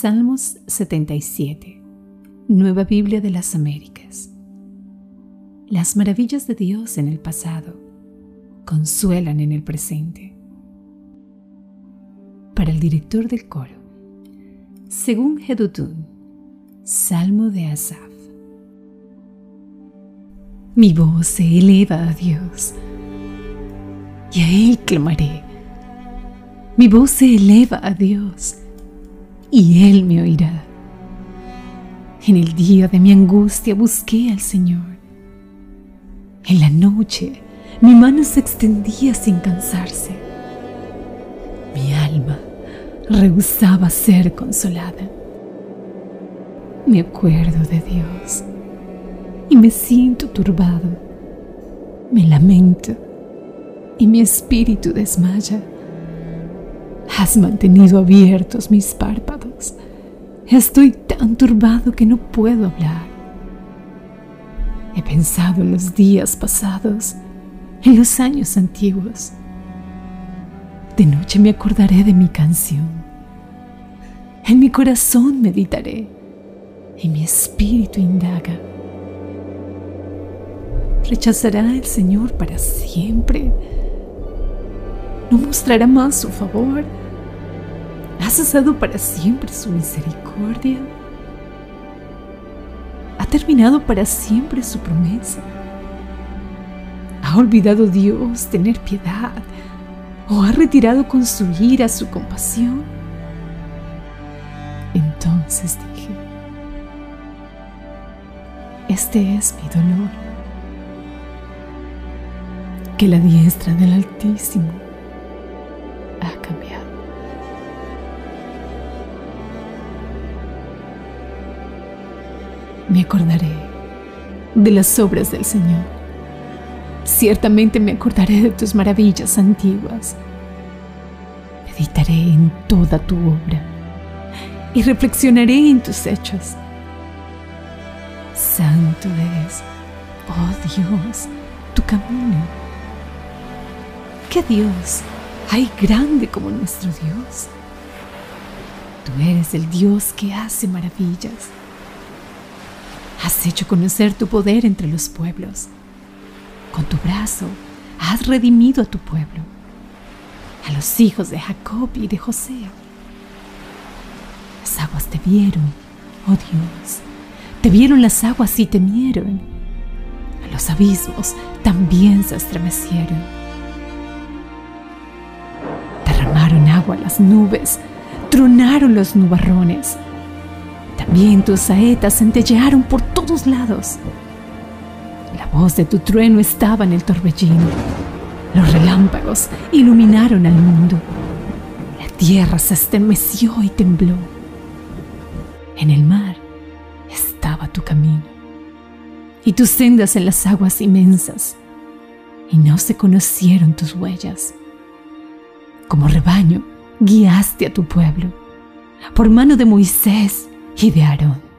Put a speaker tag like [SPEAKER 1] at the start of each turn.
[SPEAKER 1] Salmos 77, Nueva Biblia de las Américas. Las maravillas de Dios en el pasado consuelan en el presente. Para el director del coro, según Hedutun, Salmo de Asaf. Mi voz se eleva a Dios y a Él clamaré. Mi voz se eleva a Dios y Él me oirá. En el día de mi angustia busqué al Señor. En la noche mi mano se extendía sin cansarse. Mi alma rehusaba ser consolada. Me acuerdo de Dios y me siento turbado. Me lamento y mi espíritu desmaya. Has mantenido abiertos mis párpados. Estoy tan turbado que no puedo hablar. He pensado en los días pasados, en los años antiguos. De noche me acordaré de mi canción. En mi corazón meditaré y mi espíritu indaga. ¿Rechazará el Señor para siempre? ¿No mostrará más su favor? ¿Ha cesado para siempre su misericordia? ¿Ha terminado para siempre su promesa? ¿Ha olvidado Dios tener piedad? ¿O ha retirado con su ira su compasión? Entonces dije, este es mi dolor, que la diestra del Altísimo Me acordaré de las obras del Señor. Ciertamente me acordaré de tus maravillas antiguas. Meditaré en toda tu obra y reflexionaré en tus hechos. Santo es, oh Dios, tu camino. ¿Qué Dios hay grande como nuestro Dios? Tú eres el Dios que hace maravillas. Has hecho conocer tu poder entre los pueblos. Con tu brazo has redimido a tu pueblo, a los hijos de Jacob y de José. Las aguas te vieron, oh Dios, te vieron las aguas y temieron. A los abismos también se estremecieron. Derramaron agua las nubes, tronaron los nubarrones tus saetas centellearon por todos lados. La voz de tu trueno estaba en el torbellino. Los relámpagos iluminaron al mundo. La tierra se estremeció y tembló. En el mar estaba tu camino y tus sendas en las aguas inmensas, y no se conocieron tus huellas. Como rebaño guiaste a tu pueblo por mano de Moisés y.